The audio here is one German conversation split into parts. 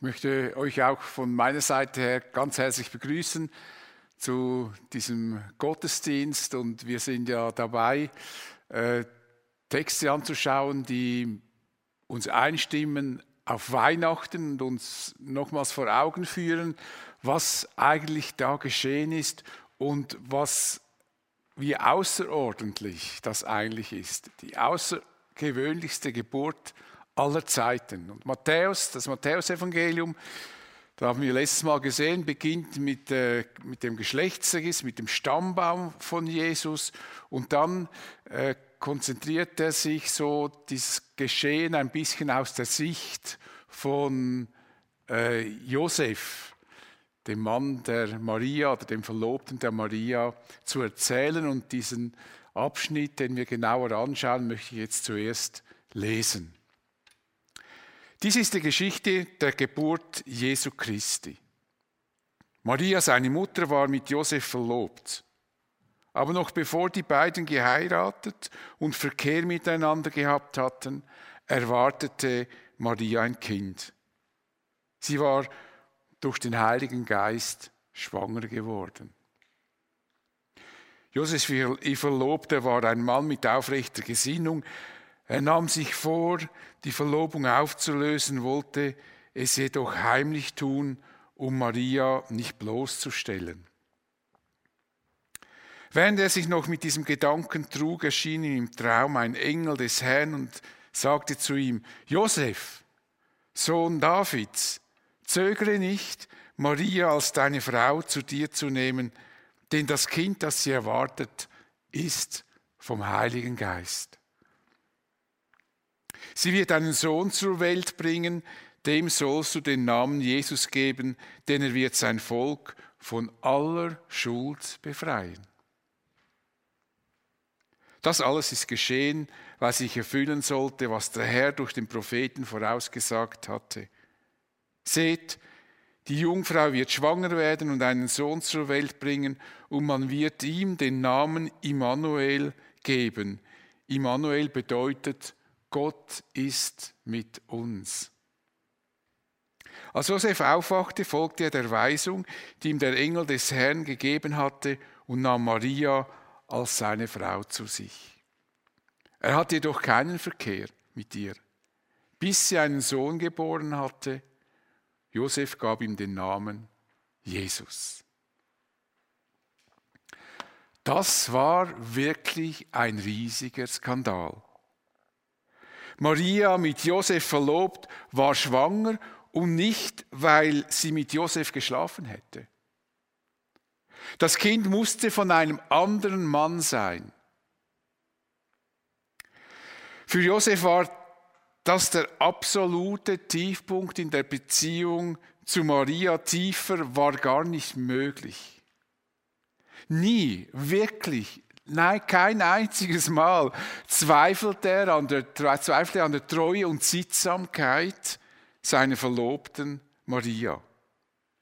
Ich möchte euch auch von meiner Seite her ganz herzlich begrüßen zu diesem Gottesdienst und wir sind ja dabei, äh, Texte anzuschauen, die uns einstimmen auf Weihnachten und uns nochmals vor Augen führen, was eigentlich da geschehen ist und was wie außerordentlich das eigentlich ist. Die außergewöhnlichste Geburt aller Zeiten. Und Matthäus, das Matthäusevangelium, da haben wir letztes Mal gesehen, beginnt mit, äh, mit dem Geschlechtsregister, mit dem Stammbaum von Jesus und dann äh, konzentriert er sich so dieses Geschehen ein bisschen aus der Sicht von äh, Josef, dem Mann der Maria oder dem Verlobten der Maria, zu erzählen. Und diesen Abschnitt, den wir genauer anschauen, möchte ich jetzt zuerst lesen. Dies ist die Geschichte der Geburt Jesu Christi. Maria, seine Mutter, war mit Josef verlobt. Aber noch bevor die beiden geheiratet und Verkehr miteinander gehabt hatten, erwartete Maria ein Kind. Sie war durch den Heiligen Geist schwanger geworden. Josef, ihr Verlobter, war ein Mann mit aufrechter Gesinnung, er nahm sich vor, die Verlobung aufzulösen, wollte es jedoch heimlich tun, um Maria nicht bloßzustellen. Während er sich noch mit diesem Gedanken trug, erschien ihm im Traum ein Engel des Herrn und sagte zu ihm, Josef, Sohn Davids, zögere nicht, Maria als deine Frau zu dir zu nehmen, denn das Kind, das sie erwartet, ist vom Heiligen Geist. Sie wird einen Sohn zur Welt bringen, dem sollst du den Namen Jesus geben, denn er wird sein Volk von aller Schuld befreien. Das alles ist geschehen, weil sich erfüllen sollte, was der Herr durch den Propheten vorausgesagt hatte. Seht, die Jungfrau wird schwanger werden und einen Sohn zur Welt bringen, und man wird ihm den Namen Immanuel geben. Immanuel bedeutet Gott ist mit uns. Als Josef aufwachte, folgte er der Weisung, die ihm der Engel des Herrn gegeben hatte, und nahm Maria als seine Frau zu sich. Er hatte jedoch keinen Verkehr mit ihr, bis sie einen Sohn geboren hatte. Josef gab ihm den Namen Jesus. Das war wirklich ein riesiger Skandal. Maria mit Josef verlobt, war schwanger und nicht, weil sie mit Josef geschlafen hätte. Das Kind musste von einem anderen Mann sein. Für Josef war das der absolute Tiefpunkt in der Beziehung zu Maria. Tiefer war gar nicht möglich. Nie, wirklich Nein, kein einziges Mal zweifelt er an der, zweifelt er an der Treue und Sittsamkeit seiner Verlobten Maria.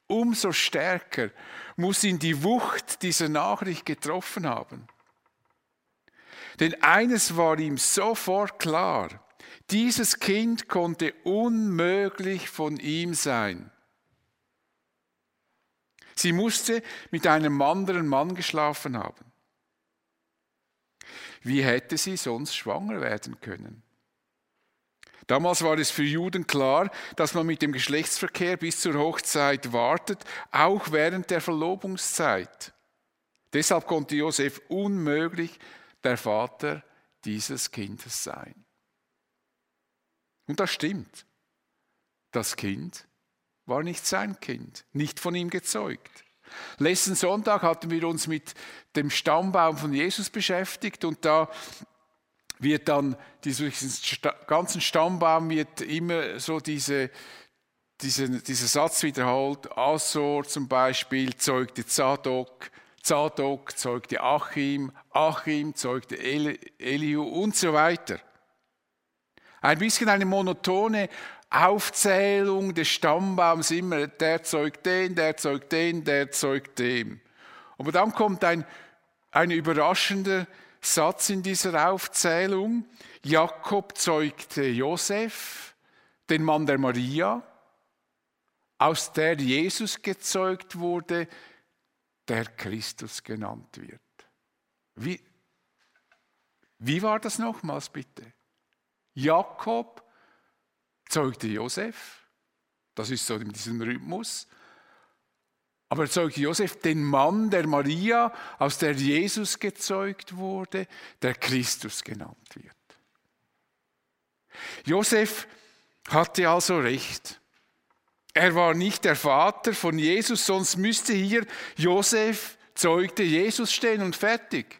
Umso stärker muss ihn die Wucht dieser Nachricht getroffen haben. Denn eines war ihm sofort klar, dieses Kind konnte unmöglich von ihm sein. Sie musste mit einem anderen Mann geschlafen haben. Wie hätte sie sonst schwanger werden können? Damals war es für Juden klar, dass man mit dem Geschlechtsverkehr bis zur Hochzeit wartet, auch während der Verlobungszeit. Deshalb konnte Josef unmöglich der Vater dieses Kindes sein. Und das stimmt. Das Kind war nicht sein Kind, nicht von ihm gezeugt. Letzten Sonntag hatten wir uns mit dem Stammbaum von Jesus beschäftigt und da wird dann diesen ganzen Stammbaum wird immer so diese, diese, dieser Satz wiederholt. Asor zum Beispiel zeugte Zadok, Zadok zeugte Achim, Achim zeugte Elihu und so weiter. Ein bisschen eine monotone Aufzählung des Stammbaums immer, der zeugt den, der zeugt den, der zeugt dem. Aber dann kommt ein, ein überraschender Satz in dieser Aufzählung. Jakob zeugte Josef, den Mann der Maria. aus der Jesus gezeugt wurde, der Christus genannt wird. Wie, wie war das nochmals bitte? Jakob zeugte Josef, das ist so in diesem Rhythmus, aber er zeugte Josef den Mann der Maria, aus der Jesus gezeugt wurde, der Christus genannt wird. Josef hatte also recht. Er war nicht der Vater von Jesus, sonst müsste hier Josef zeugte Jesus stehen und fertig.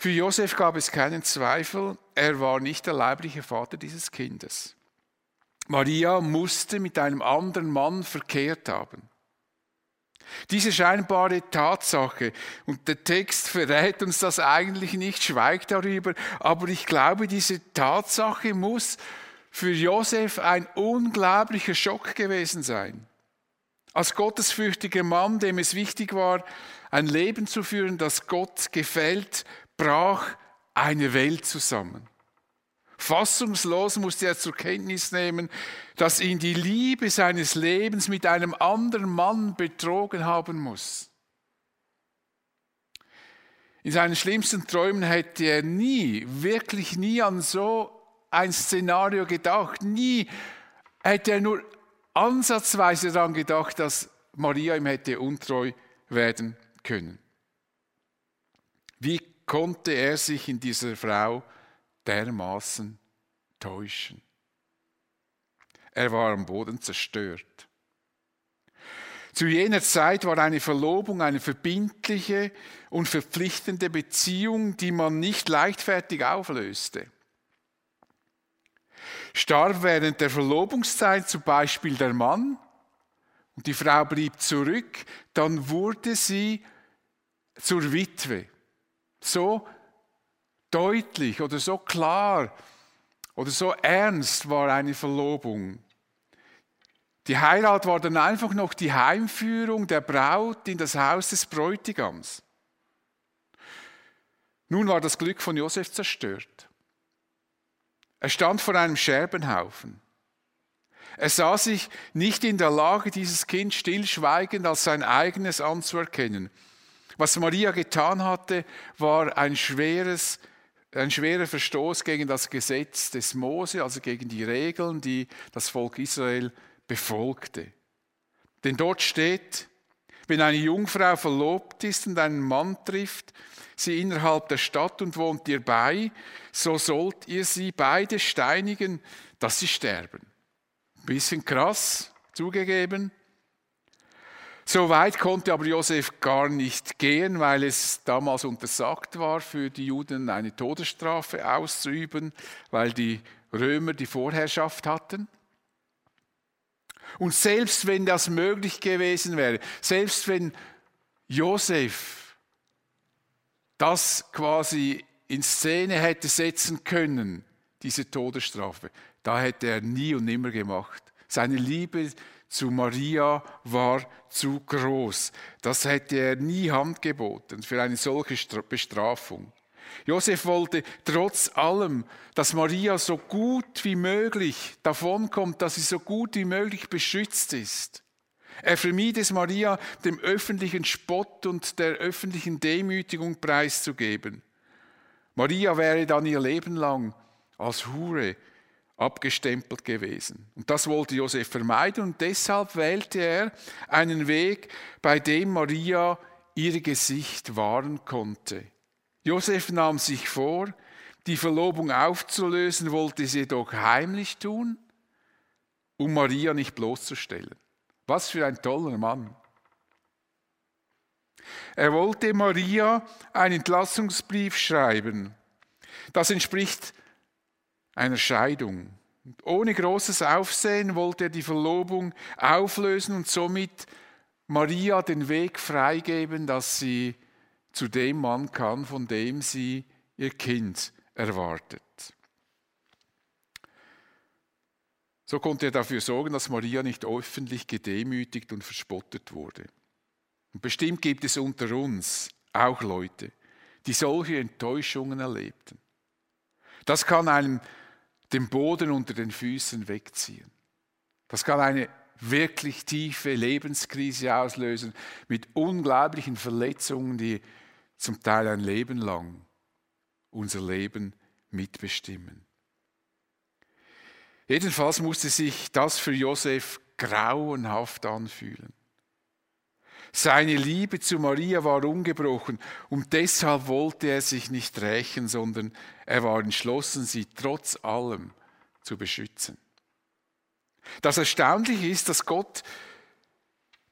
Für Josef gab es keinen Zweifel, er war nicht der leibliche Vater dieses Kindes. Maria musste mit einem anderen Mann verkehrt haben. Diese scheinbare Tatsache, und der Text verrät uns das eigentlich nicht, schweigt darüber, aber ich glaube, diese Tatsache muss für Josef ein unglaublicher Schock gewesen sein. Als gottesfürchtiger Mann, dem es wichtig war, ein Leben zu führen, das Gott gefällt, brach eine Welt zusammen. Fassungslos musste er zur Kenntnis nehmen, dass ihn die Liebe seines Lebens mit einem anderen Mann betrogen haben muss. In seinen schlimmsten Träumen hätte er nie, wirklich nie an so ein Szenario gedacht. Nie hätte er nur ansatzweise daran gedacht, dass Maria ihm hätte untreu werden können. Wie konnte er sich in dieser Frau dermaßen täuschen? Er war am Boden zerstört. Zu jener Zeit war eine Verlobung eine verbindliche und verpflichtende Beziehung, die man nicht leichtfertig auflöste. Starb während der Verlobungszeit zum Beispiel der Mann und die Frau blieb zurück, dann wurde sie zur Witwe. So deutlich oder so klar oder so ernst war eine Verlobung. Die Heirat war dann einfach noch die Heimführung der Braut in das Haus des Bräutigams. Nun war das Glück von Josef zerstört. Er stand vor einem Scherbenhaufen. Er sah sich nicht in der Lage, dieses Kind stillschweigend als sein eigenes anzuerkennen. Was Maria getan hatte, war ein, schweres, ein schwerer Verstoß gegen das Gesetz des Mose, also gegen die Regeln, die das Volk Israel befolgte. Denn dort steht, wenn eine Jungfrau verlobt ist und einen Mann trifft, sie innerhalb der Stadt und wohnt ihr bei, so sollt ihr sie beide steinigen, dass sie sterben. Bisschen krass, zugegeben. So weit konnte aber Josef gar nicht gehen, weil es damals untersagt war, für die Juden eine Todesstrafe auszuüben, weil die Römer die Vorherrschaft hatten. Und selbst wenn das möglich gewesen wäre, selbst wenn Josef das quasi in Szene hätte setzen können, diese Todesstrafe, da hätte er nie und nimmer gemacht. Seine Liebe zu Maria war zu groß. Das hätte er nie Hand geboten für eine solche Bestrafung. Josef wollte trotz allem, dass Maria so gut wie möglich davonkommt, dass sie so gut wie möglich beschützt ist. Er vermied es Maria, dem öffentlichen Spott und der öffentlichen Demütigung preiszugeben. Maria wäre dann ihr Leben lang als Hure abgestempelt gewesen. Und das wollte Josef vermeiden und deshalb wählte er einen Weg, bei dem Maria ihr Gesicht wahren konnte. Josef nahm sich vor, die Verlobung aufzulösen, wollte sie jedoch heimlich tun, um Maria nicht bloßzustellen. Was für ein toller Mann. Er wollte Maria einen Entlassungsbrief schreiben. Das entspricht einer Scheidung. Und ohne großes Aufsehen wollte er die Verlobung auflösen und somit Maria den Weg freigeben, dass sie zu dem Mann kann, von dem sie ihr Kind erwartet. So konnte er dafür sorgen, dass Maria nicht öffentlich gedemütigt und verspottet wurde. Und bestimmt gibt es unter uns auch Leute, die solche Enttäuschungen erlebten. Das kann einem den Boden unter den Füßen wegziehen. Das kann eine wirklich tiefe Lebenskrise auslösen mit unglaublichen Verletzungen, die zum Teil ein Leben lang unser Leben mitbestimmen. Jedenfalls musste sich das für Josef grauenhaft anfühlen. Seine Liebe zu Maria war ungebrochen und deshalb wollte er sich nicht rächen, sondern er war entschlossen, sie trotz allem zu beschützen. Das Erstaunliche ist, dass Gott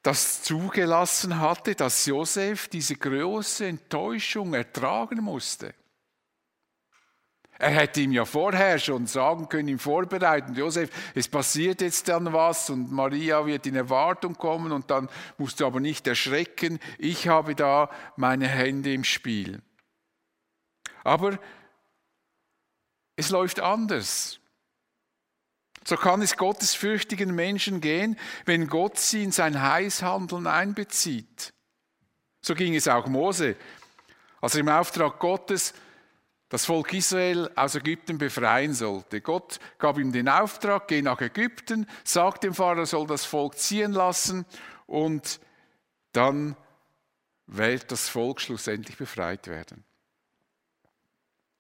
das zugelassen hatte, dass Josef diese große Enttäuschung ertragen musste. Er hätte ihm ja vorher schon sagen können, ihm vorbereiten, Josef, es passiert jetzt dann was und Maria wird in Erwartung kommen und dann musst du aber nicht erschrecken, ich habe da meine Hände im Spiel. Aber es läuft anders. So kann es gottesfürchtigen Menschen gehen, wenn Gott sie in sein Heißhandeln einbezieht. So ging es auch Mose, als er im Auftrag Gottes das Volk Israel aus Ägypten befreien sollte. Gott gab ihm den Auftrag, geh nach Ägypten, sagt dem Pharao, soll das Volk ziehen lassen und dann wird das Volk schlussendlich befreit werden.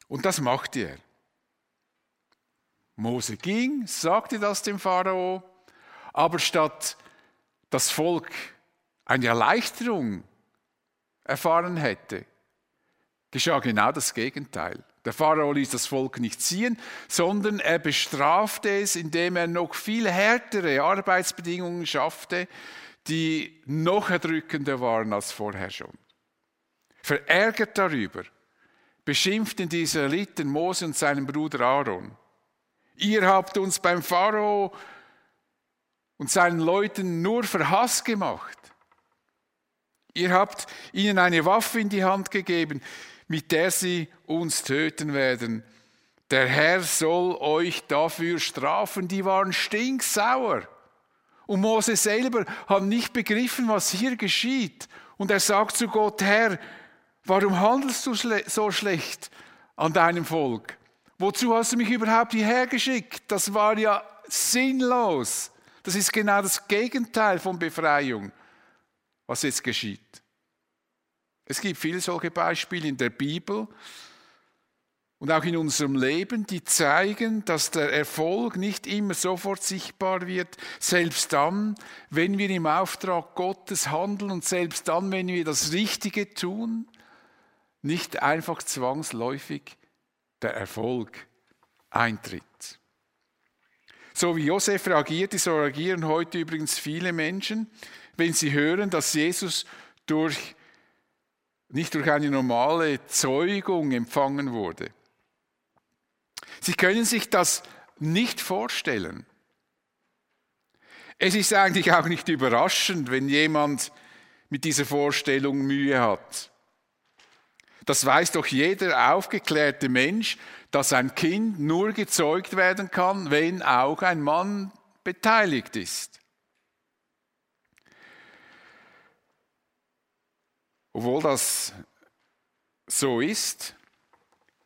Und das machte er. Mose ging, sagte das dem Pharao, aber statt das Volk eine Erleichterung erfahren hätte, geschah genau das Gegenteil. Der Pharao ließ das Volk nicht ziehen, sondern er bestrafte es, indem er noch viel härtere Arbeitsbedingungen schaffte, die noch erdrückender waren als vorher schon. Verärgert darüber beschimpften die Israeliten Mose und seinen Bruder Aaron. Ihr habt uns beim Pharao und seinen Leuten nur Verhass gemacht. Ihr habt ihnen eine Waffe in die Hand gegeben, mit der sie uns töten werden. Der Herr soll euch dafür strafen. Die waren stinksauer. Und Mose selber hat nicht begriffen, was hier geschieht. Und er sagt zu Gott, Herr, warum handelst du so schlecht an deinem Volk? Wozu hast du mich überhaupt hierher geschickt? Das war ja sinnlos. Das ist genau das Gegenteil von Befreiung, was jetzt geschieht. Es gibt viele solche Beispiele in der Bibel und auch in unserem Leben, die zeigen, dass der Erfolg nicht immer sofort sichtbar wird, selbst dann, wenn wir im Auftrag Gottes handeln und selbst dann, wenn wir das Richtige tun, nicht einfach zwangsläufig der Erfolg eintritt. So wie Josef reagierte, so reagieren heute übrigens viele Menschen, wenn sie hören, dass Jesus durch nicht durch eine normale Zeugung empfangen wurde. Sie können sich das nicht vorstellen. Es ist eigentlich auch nicht überraschend, wenn jemand mit dieser Vorstellung Mühe hat. Das weiß doch jeder aufgeklärte Mensch, dass ein Kind nur gezeugt werden kann, wenn auch ein Mann beteiligt ist. Obwohl das so ist,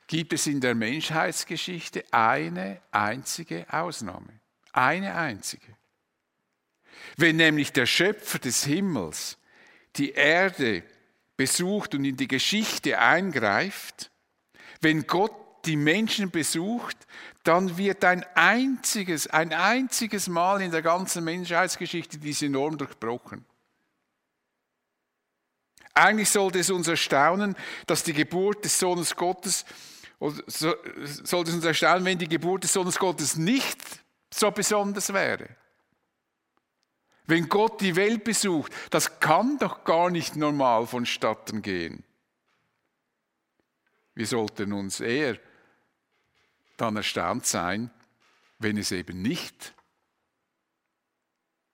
gibt es in der Menschheitsgeschichte eine einzige Ausnahme. Eine einzige. Wenn nämlich der Schöpfer des Himmels die Erde besucht und in die Geschichte eingreift, wenn Gott die Menschen besucht, dann wird ein einziges, ein einziges Mal in der ganzen Menschheitsgeschichte diese Norm durchbrochen. Eigentlich sollte es uns erstaunen, dass die Geburt des Sohnes Gottes, sollte es uns erstaunen, wenn die Geburt des Sohnes Gottes nicht so besonders wäre. Wenn Gott die Welt besucht, das kann doch gar nicht normal vonstatten gehen. Wir sollten uns eher dann erstaunt sein, wenn es eben nicht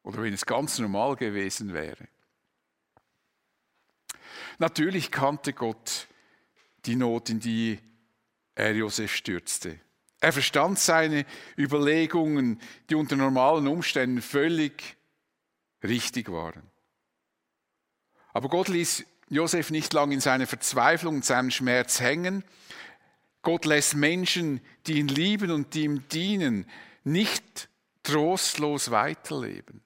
oder wenn es ganz normal gewesen wäre. Natürlich kannte Gott die Not, in die er Josef stürzte. Er verstand seine Überlegungen, die unter normalen Umständen völlig richtig waren. Aber Gott ließ Josef nicht lang in seiner Verzweiflung und seinem Schmerz hängen. Gott lässt Menschen, die ihn lieben und die ihm dienen, nicht trostlos weiterleben.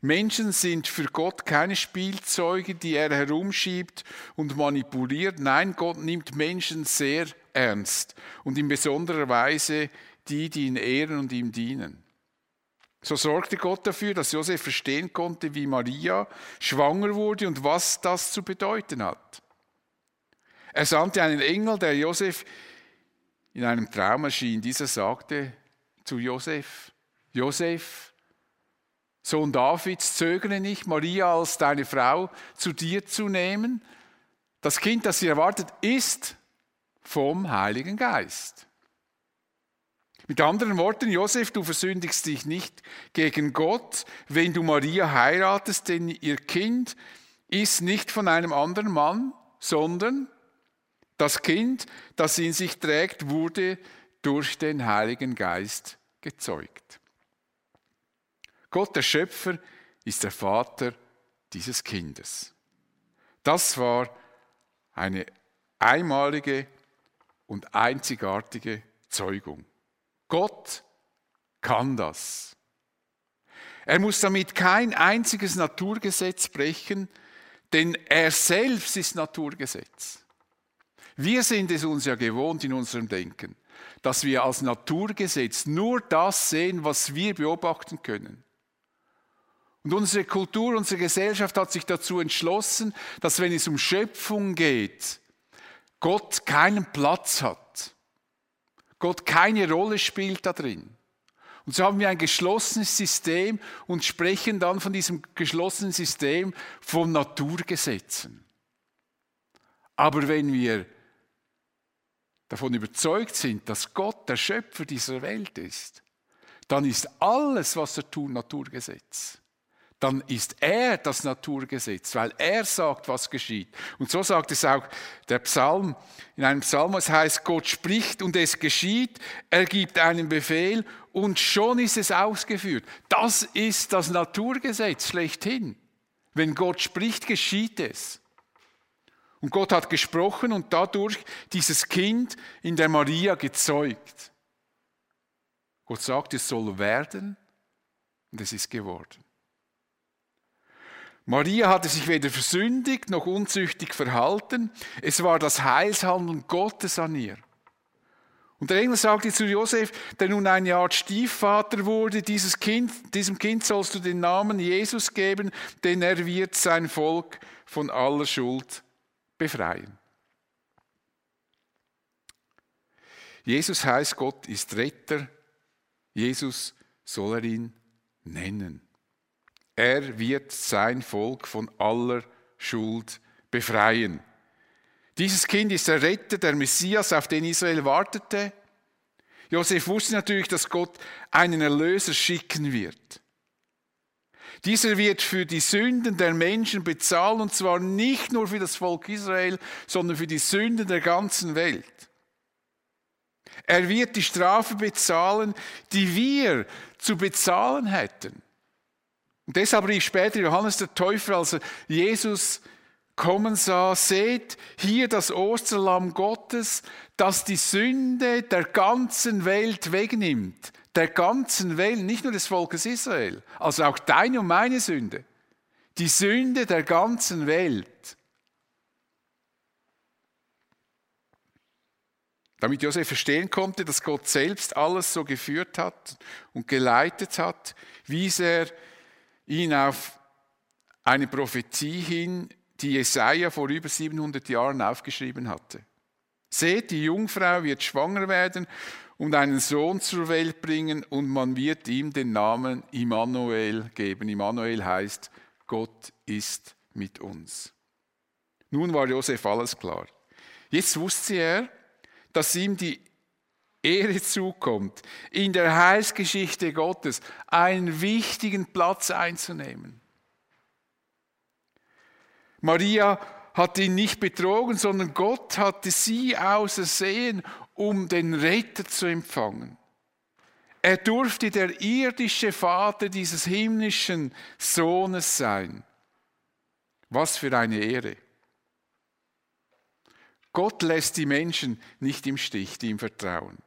Menschen sind für Gott keine Spielzeuge, die er herumschiebt und manipuliert. Nein, Gott nimmt Menschen sehr ernst und in besonderer Weise die, die ihn ehren und ihm dienen. So sorgte Gott dafür, dass Josef verstehen konnte, wie Maria schwanger wurde und was das zu bedeuten hat. Er sandte einen Engel, der Josef in einem Traum erschien. Dieser sagte zu Josef, Josef, Sohn Davids, zögere nicht, Maria als deine Frau zu dir zu nehmen. Das Kind, das sie erwartet, ist vom Heiligen Geist. Mit anderen Worten, Josef, du versündigst dich nicht gegen Gott, wenn du Maria heiratest, denn ihr Kind ist nicht von einem anderen Mann, sondern das Kind, das in sich trägt, wurde durch den Heiligen Geist gezeugt. Gott, der Schöpfer, ist der Vater dieses Kindes. Das war eine einmalige und einzigartige Zeugung. Gott kann das. Er muss damit kein einziges Naturgesetz brechen, denn er selbst ist Naturgesetz. Wir sind es uns ja gewohnt in unserem Denken, dass wir als Naturgesetz nur das sehen, was wir beobachten können. Und unsere Kultur, unsere Gesellschaft hat sich dazu entschlossen, dass wenn es um Schöpfung geht, Gott keinen Platz hat. Gott keine Rolle spielt da drin. Und so haben wir ein geschlossenes System und sprechen dann von diesem geschlossenen System von Naturgesetzen. Aber wenn wir davon überzeugt sind, dass Gott der Schöpfer dieser Welt ist, dann ist alles, was er tut, Naturgesetz. Dann ist er das Naturgesetz, weil er sagt, was geschieht. Und so sagt es auch der Psalm. In einem Psalm, es heißt, Gott spricht und es geschieht, er gibt einen Befehl und schon ist es ausgeführt. Das ist das Naturgesetz schlechthin. Wenn Gott spricht, geschieht es. Und Gott hat gesprochen und dadurch dieses Kind in der Maria gezeugt. Gott sagt, es soll werden und es ist geworden. Maria hatte sich weder versündigt noch unzüchtig verhalten. Es war das Heilshandeln Gottes an ihr. Und der Engel sagte zu Josef, der nun ein Jahr Stiefvater wurde, dieses kind, diesem Kind sollst du den Namen Jesus geben, denn er wird sein Volk von aller Schuld befreien. Jesus heißt, Gott ist Retter. Jesus soll er ihn nennen. Er wird sein Volk von aller Schuld befreien. Dieses Kind ist der Retter, der Messias, auf den Israel wartete. Josef wusste natürlich, dass Gott einen Erlöser schicken wird. Dieser wird für die Sünden der Menschen bezahlen, und zwar nicht nur für das Volk Israel, sondern für die Sünden der ganzen Welt. Er wird die Strafe bezahlen, die wir zu bezahlen hätten. Und deshalb rief später Johannes der Täufer, als er Jesus kommen sah, seht hier das Osterlamm Gottes, das die Sünde der ganzen Welt wegnimmt der ganzen Welt, nicht nur des Volkes Israel, also auch deine und meine Sünde. Die Sünde der ganzen Welt. Damit Josef verstehen konnte, dass Gott selbst alles so geführt hat und geleitet hat, wies er ihn auf eine Prophetie hin, die Jesaja vor über 700 Jahren aufgeschrieben hatte. Seht, die Jungfrau wird schwanger werden und einen Sohn zur Welt bringen und man wird ihm den Namen Immanuel geben. Immanuel heißt, Gott ist mit uns. Nun war Josef alles klar. Jetzt wusste er, dass ihm die Ehre zukommt, in der Heilsgeschichte Gottes einen wichtigen Platz einzunehmen. Maria hat ihn nicht betrogen, sondern Gott hatte sie ausersehen, um den Retter zu empfangen. Er durfte der irdische Vater dieses himmlischen Sohnes sein. Was für eine Ehre. Gott lässt die Menschen nicht im Stich, die ihm vertrauen.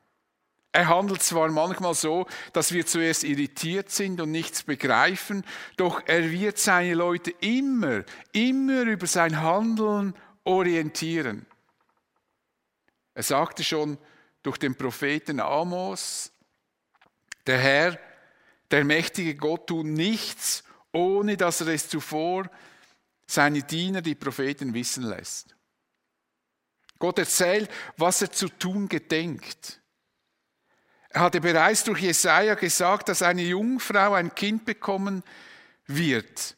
Er handelt zwar manchmal so, dass wir zuerst irritiert sind und nichts begreifen, doch er wird seine Leute immer, immer über sein Handeln orientieren. Er sagte schon durch den Propheten Amos, der Herr, der mächtige Gott tut nichts, ohne dass er es zuvor seine Diener, die Propheten, wissen lässt. Gott erzählt, was er zu tun gedenkt. Er hatte bereits durch Jesaja gesagt, dass eine Jungfrau ein Kind bekommen wird.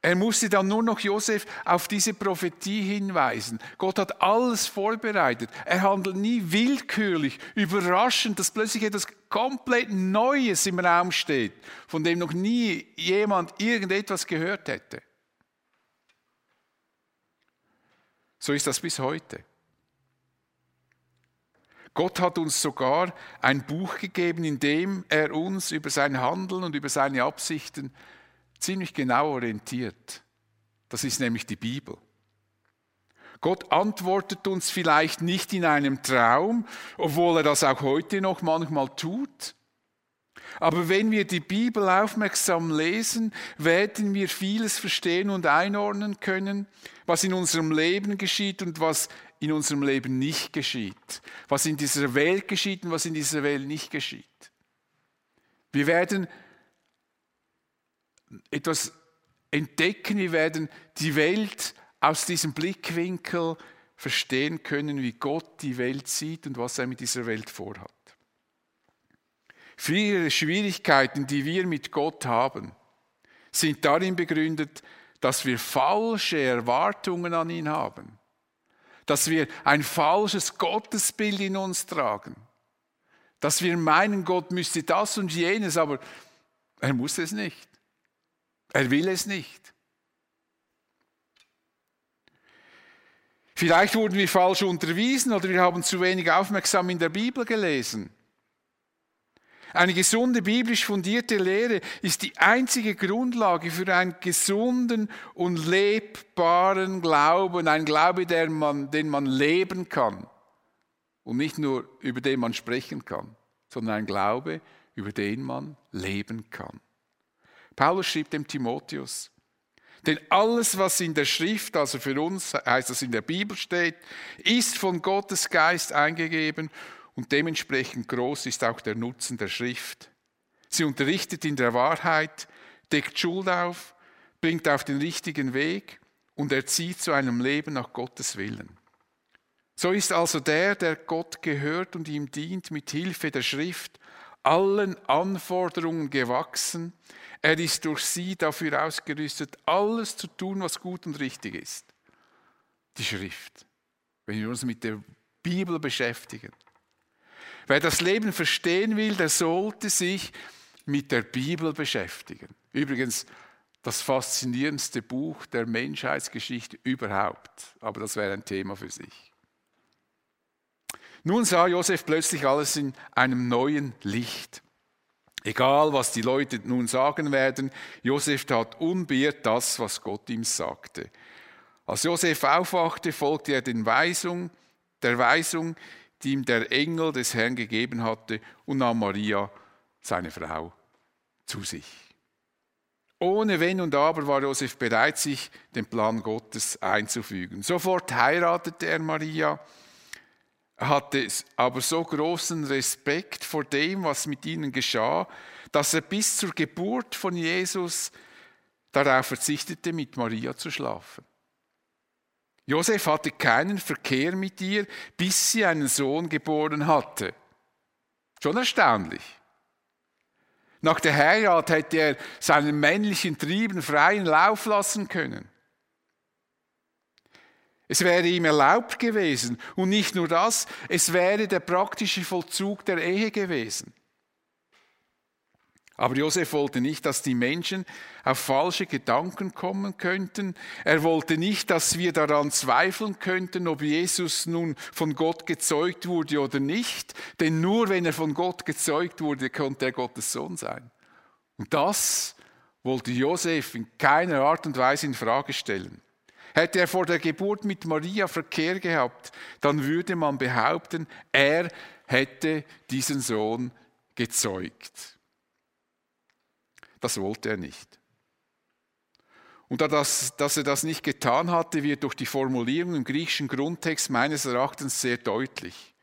Er musste dann nur noch Josef auf diese Prophetie hinweisen. Gott hat alles vorbereitet. Er handelt nie willkürlich, überraschend, dass plötzlich etwas komplett Neues im Raum steht, von dem noch nie jemand irgendetwas gehört hätte. So ist das bis heute. Gott hat uns sogar ein Buch gegeben, in dem er uns über sein Handeln und über seine Absichten ziemlich genau orientiert. Das ist nämlich die Bibel. Gott antwortet uns vielleicht nicht in einem Traum, obwohl er das auch heute noch manchmal tut. Aber wenn wir die Bibel aufmerksam lesen, werden wir vieles verstehen und einordnen können, was in unserem Leben geschieht und was in unserem Leben nicht geschieht. Was in dieser Welt geschieht und was in dieser Welt nicht geschieht. Wir werden etwas entdecken, wir werden die Welt aus diesem Blickwinkel verstehen können, wie Gott die Welt sieht und was er mit dieser Welt vorhat. Viele Schwierigkeiten, die wir mit Gott haben, sind darin begründet, dass wir falsche Erwartungen an ihn haben, dass wir ein falsches Gottesbild in uns tragen, dass wir meinen, Gott müsste das und jenes, aber er muss es nicht. Er will es nicht. Vielleicht wurden wir falsch unterwiesen oder wir haben zu wenig aufmerksam in der Bibel gelesen. Eine gesunde, biblisch fundierte Lehre ist die einzige Grundlage für einen gesunden und lebbaren Glauben, ein Glaube, der man, den man leben kann und nicht nur über den man sprechen kann, sondern ein Glaube, über den man leben kann. Paulus schrieb dem Timotheus, denn alles, was in der Schrift, also für uns heißt das in der Bibel steht, ist von Gottes Geist eingegeben und dementsprechend groß ist auch der Nutzen der Schrift. Sie unterrichtet in der Wahrheit, deckt Schuld auf, bringt auf den richtigen Weg und erzieht zu einem Leben nach Gottes Willen. So ist also der, der Gott gehört und ihm dient, mit Hilfe der Schrift allen Anforderungen gewachsen. Er ist durch sie dafür ausgerüstet, alles zu tun, was gut und richtig ist. Die Schrift. Wenn wir uns mit der Bibel beschäftigen. Wer das Leben verstehen will, der sollte sich mit der Bibel beschäftigen. Übrigens, das faszinierendste Buch der Menschheitsgeschichte überhaupt. Aber das wäre ein Thema für sich. Nun sah Josef plötzlich alles in einem neuen Licht. Egal, was die Leute nun sagen werden, Josef tat unbeirrt das, was Gott ihm sagte. Als Josef aufwachte, folgte er den Weisung, der Weisung, die ihm der Engel des Herrn gegeben hatte, und nahm Maria, seine Frau, zu sich. Ohne Wenn und Aber war Josef bereit, sich dem Plan Gottes einzufügen. Sofort heiratete er Maria, hatte aber so großen Respekt vor dem, was mit ihnen geschah, dass er bis zur Geburt von Jesus darauf verzichtete, mit Maria zu schlafen. Josef hatte keinen Verkehr mit ihr, bis sie einen Sohn geboren hatte. Schon erstaunlich. Nach der Heirat hätte er seinen männlichen Trieben freien Lauf lassen können. Es wäre ihm erlaubt gewesen und nicht nur das, es wäre der praktische Vollzug der Ehe gewesen. Aber Josef wollte nicht, dass die Menschen auf falsche Gedanken kommen könnten. Er wollte nicht, dass wir daran zweifeln könnten, ob Jesus nun von Gott gezeugt wurde oder nicht. Denn nur wenn er von Gott gezeugt wurde, konnte er Gottes Sohn sein. Und das wollte Josef in keiner Art und Weise in Frage stellen. Hätte er vor der Geburt mit Maria Verkehr gehabt, dann würde man behaupten, er hätte diesen Sohn gezeugt. Das wollte er nicht. Und dass, dass er das nicht getan hatte, wird durch die Formulierung im griechischen Grundtext meines Erachtens sehr deutlich.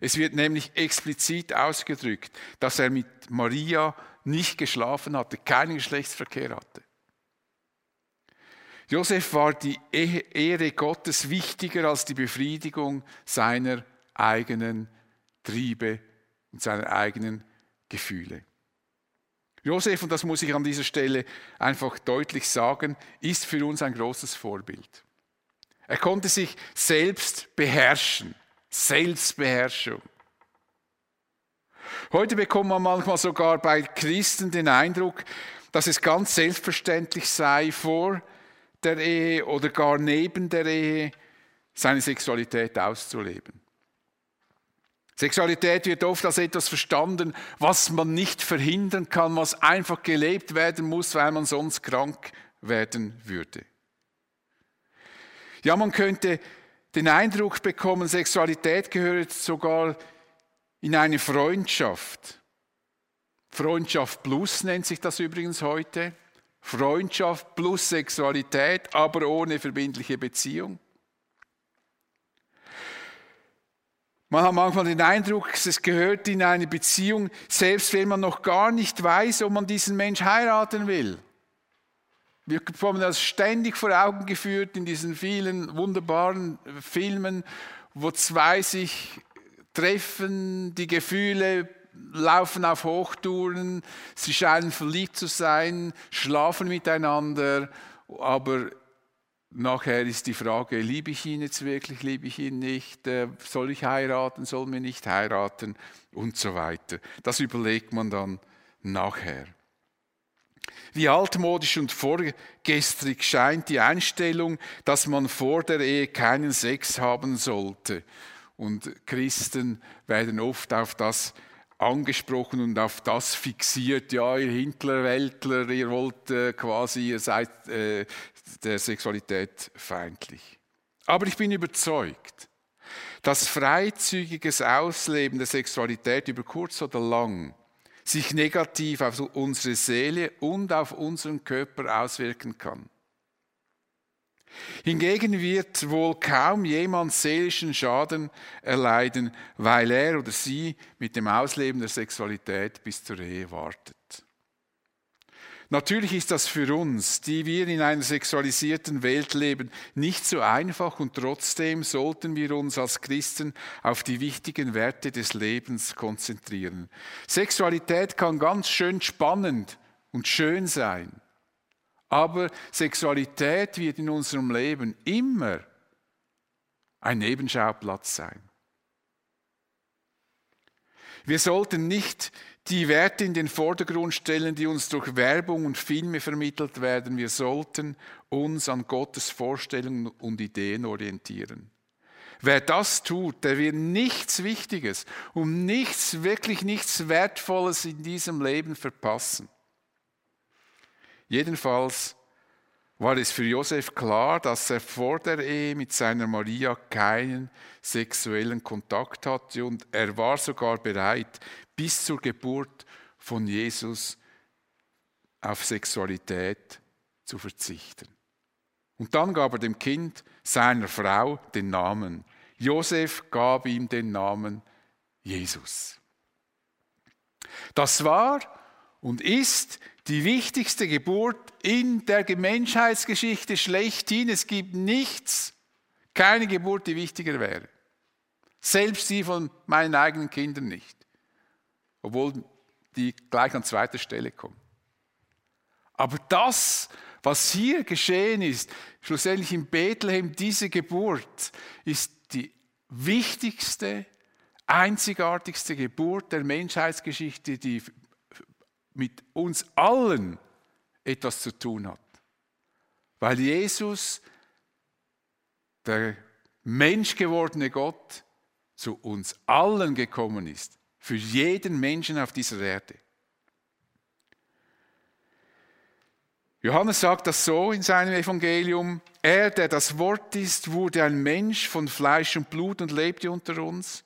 Es wird nämlich explizit ausgedrückt, dass er mit Maria nicht geschlafen hatte, keinen Geschlechtsverkehr hatte. Josef war die Ehre Gottes wichtiger als die Befriedigung seiner eigenen Triebe und seiner eigenen Gefühle. Josef, und das muss ich an dieser Stelle einfach deutlich sagen, ist für uns ein großes Vorbild. Er konnte sich selbst beherrschen. Selbstbeherrschung. Heute bekommt man manchmal sogar bei Christen den Eindruck, dass es ganz selbstverständlich sei, vor der Ehe oder gar neben der Ehe seine Sexualität auszuleben. Sexualität wird oft als etwas verstanden, was man nicht verhindern kann, was einfach gelebt werden muss, weil man sonst krank werden würde. Ja, man könnte den Eindruck bekommen, Sexualität gehört sogar in eine Freundschaft. Freundschaft plus nennt sich das übrigens heute. Freundschaft plus Sexualität, aber ohne verbindliche Beziehung. Man hat manchmal den Eindruck, es gehört in eine Beziehung, selbst wenn man noch gar nicht weiß, ob man diesen Mensch heiraten will. Wir bekommen das ständig vor Augen geführt in diesen vielen wunderbaren Filmen, wo zwei sich treffen, die Gefühle laufen auf Hochtouren, sie scheinen verliebt zu sein, schlafen miteinander, aber Nachher ist die Frage, liebe ich ihn jetzt wirklich, liebe ich ihn nicht, äh, soll ich heiraten, soll mir nicht heiraten und so weiter. Das überlegt man dann nachher. Wie altmodisch und vorgestrig scheint die Einstellung, dass man vor der Ehe keinen Sex haben sollte. Und Christen werden oft auf das angesprochen und auf das fixiert, ja, ihr Hintlerweltler, ihr wollt äh, quasi, ihr seid äh, der Sexualität feindlich. Aber ich bin überzeugt, dass freizügiges Ausleben der Sexualität über kurz oder lang sich negativ auf unsere Seele und auf unseren Körper auswirken kann. Hingegen wird wohl kaum jemand seelischen Schaden erleiden, weil er oder sie mit dem Ausleben der Sexualität bis zur Ehe wartet. Natürlich ist das für uns, die wir in einer sexualisierten Welt leben, nicht so einfach und trotzdem sollten wir uns als Christen auf die wichtigen Werte des Lebens konzentrieren. Sexualität kann ganz schön spannend und schön sein. Aber Sexualität wird in unserem Leben immer ein Nebenschauplatz sein. Wir sollten nicht die Werte in den Vordergrund stellen, die uns durch Werbung und Filme vermittelt werden. Wir sollten uns an Gottes Vorstellungen und Ideen orientieren. Wer das tut, der wird nichts Wichtiges und nichts, wirklich nichts Wertvolles in diesem Leben verpassen. Jedenfalls war es für Josef klar, dass er vor der Ehe mit seiner Maria keinen sexuellen Kontakt hatte und er war sogar bereit, bis zur Geburt von Jesus auf Sexualität zu verzichten. Und dann gab er dem Kind seiner Frau den Namen. Josef gab ihm den Namen Jesus. Das war und ist die wichtigste Geburt in der Menschheitsgeschichte schlechthin. Es gibt nichts, keine Geburt, die wichtiger wäre. Selbst die von meinen eigenen Kindern nicht. Obwohl die gleich an zweiter Stelle kommen. Aber das, was hier geschehen ist, schlussendlich in Bethlehem, diese Geburt, ist die wichtigste, einzigartigste Geburt der Menschheitsgeschichte, die mit uns allen etwas zu tun hat. Weil Jesus, der menschgewordene Gott, zu uns allen gekommen ist. Für jeden Menschen auf dieser Erde. Johannes sagt das so in seinem Evangelium. Er, der das Wort ist, wurde ein Mensch von Fleisch und Blut und lebte unter uns.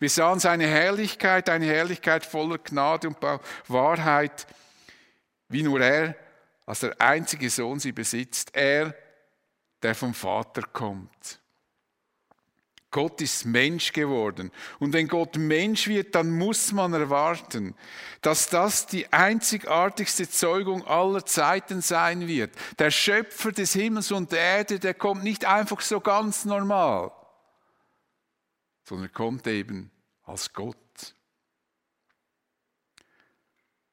Wir sahen seine Herrlichkeit, eine Herrlichkeit voller Gnade und Wahrheit, wie nur er als der einzige Sohn sie besitzt. Er, der vom Vater kommt. Gott ist Mensch geworden. Und wenn Gott Mensch wird, dann muss man erwarten, dass das die einzigartigste Zeugung aller Zeiten sein wird. Der Schöpfer des Himmels und der Erde, der kommt nicht einfach so ganz normal, sondern kommt eben als Gott.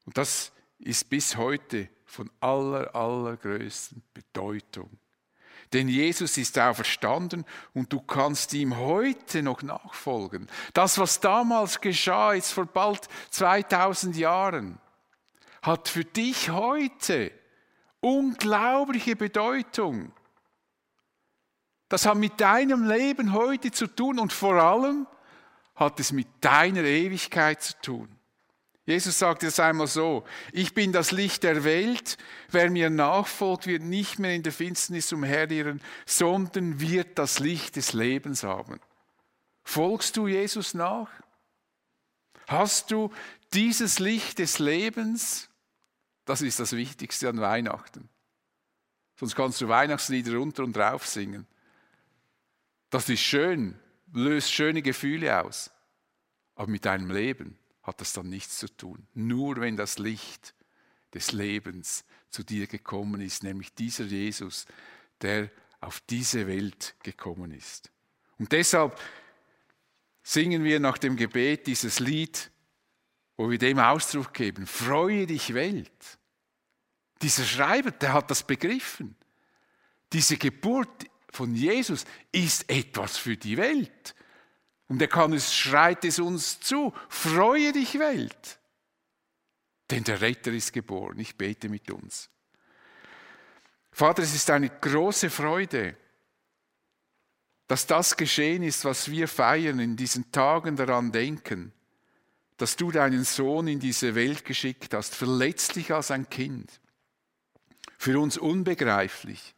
Und das ist bis heute von aller, allergrößten Bedeutung. Denn Jesus ist auferstanden und du kannst ihm heute noch nachfolgen. Das, was damals geschah, jetzt vor bald 2000 Jahren, hat für dich heute unglaubliche Bedeutung. Das hat mit deinem Leben heute zu tun und vor allem hat es mit deiner Ewigkeit zu tun. Jesus sagte es einmal so, ich bin das Licht der Welt, wer mir nachfolgt, wird nicht mehr in der Finsternis umherirren, sondern wird das Licht des Lebens haben. Folgst du Jesus nach? Hast du dieses Licht des Lebens? Das ist das Wichtigste an Weihnachten. Sonst kannst du Weihnachtslieder runter und drauf singen. Das ist schön, löst schöne Gefühle aus. Aber mit deinem Leben hat das dann nichts zu tun. Nur wenn das Licht des Lebens zu dir gekommen ist, nämlich dieser Jesus, der auf diese Welt gekommen ist. Und deshalb singen wir nach dem Gebet dieses Lied, wo wir dem Ausdruck geben, freue dich Welt. Dieser Schreiber, der hat das begriffen. Diese Geburt von Jesus ist etwas für die Welt. Und er kann es, schreit es uns zu, freue dich Welt, denn der Retter ist geboren. Ich bete mit uns. Vater, es ist eine große Freude, dass das geschehen ist, was wir feiern, in diesen Tagen daran denken, dass du deinen Sohn in diese Welt geschickt hast, verletzlich als ein Kind, für uns unbegreiflich,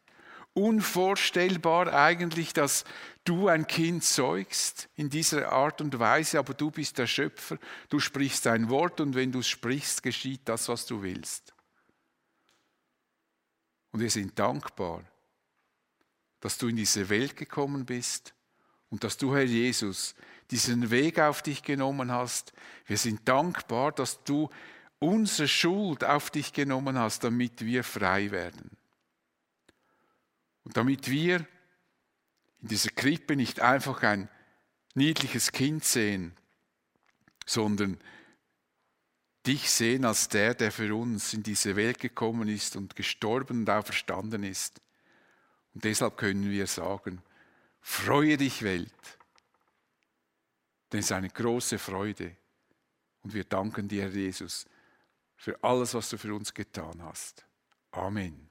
unvorstellbar eigentlich, dass du ein Kind zeugst in dieser Art und Weise, aber du bist der Schöpfer, du sprichst ein Wort und wenn du sprichst, geschieht das, was du willst. Und wir sind dankbar, dass du in diese Welt gekommen bist und dass du, Herr Jesus, diesen Weg auf dich genommen hast. Wir sind dankbar, dass du unsere Schuld auf dich genommen hast, damit wir frei werden. Und damit wir in dieser Krippe nicht einfach ein niedliches Kind sehen, sondern dich sehen als der, der für uns in diese Welt gekommen ist und gestorben und auferstanden ist. Und deshalb können wir sagen, freue dich Welt, denn es ist eine große Freude. Und wir danken dir, Jesus, für alles, was du für uns getan hast. Amen.